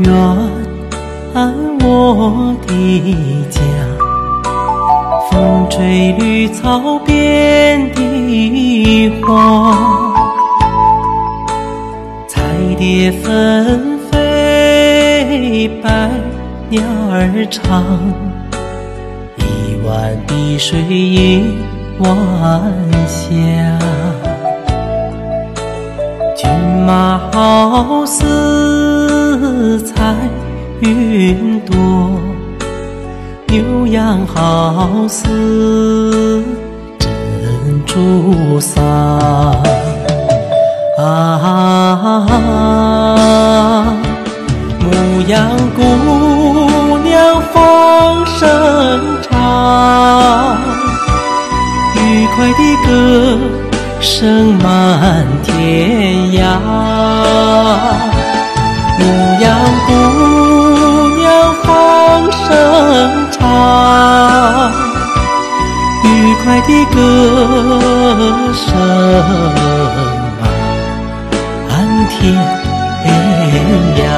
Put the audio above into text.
远我的家，风吹绿草遍地花，彩蝶纷飞，百鸟儿唱，一湾碧水映晚霞。骏马好似云朵，牛羊好似珍珠撒。啊，牧羊姑娘放声唱，愉快的歌声满天涯。爱的歌声满天涯。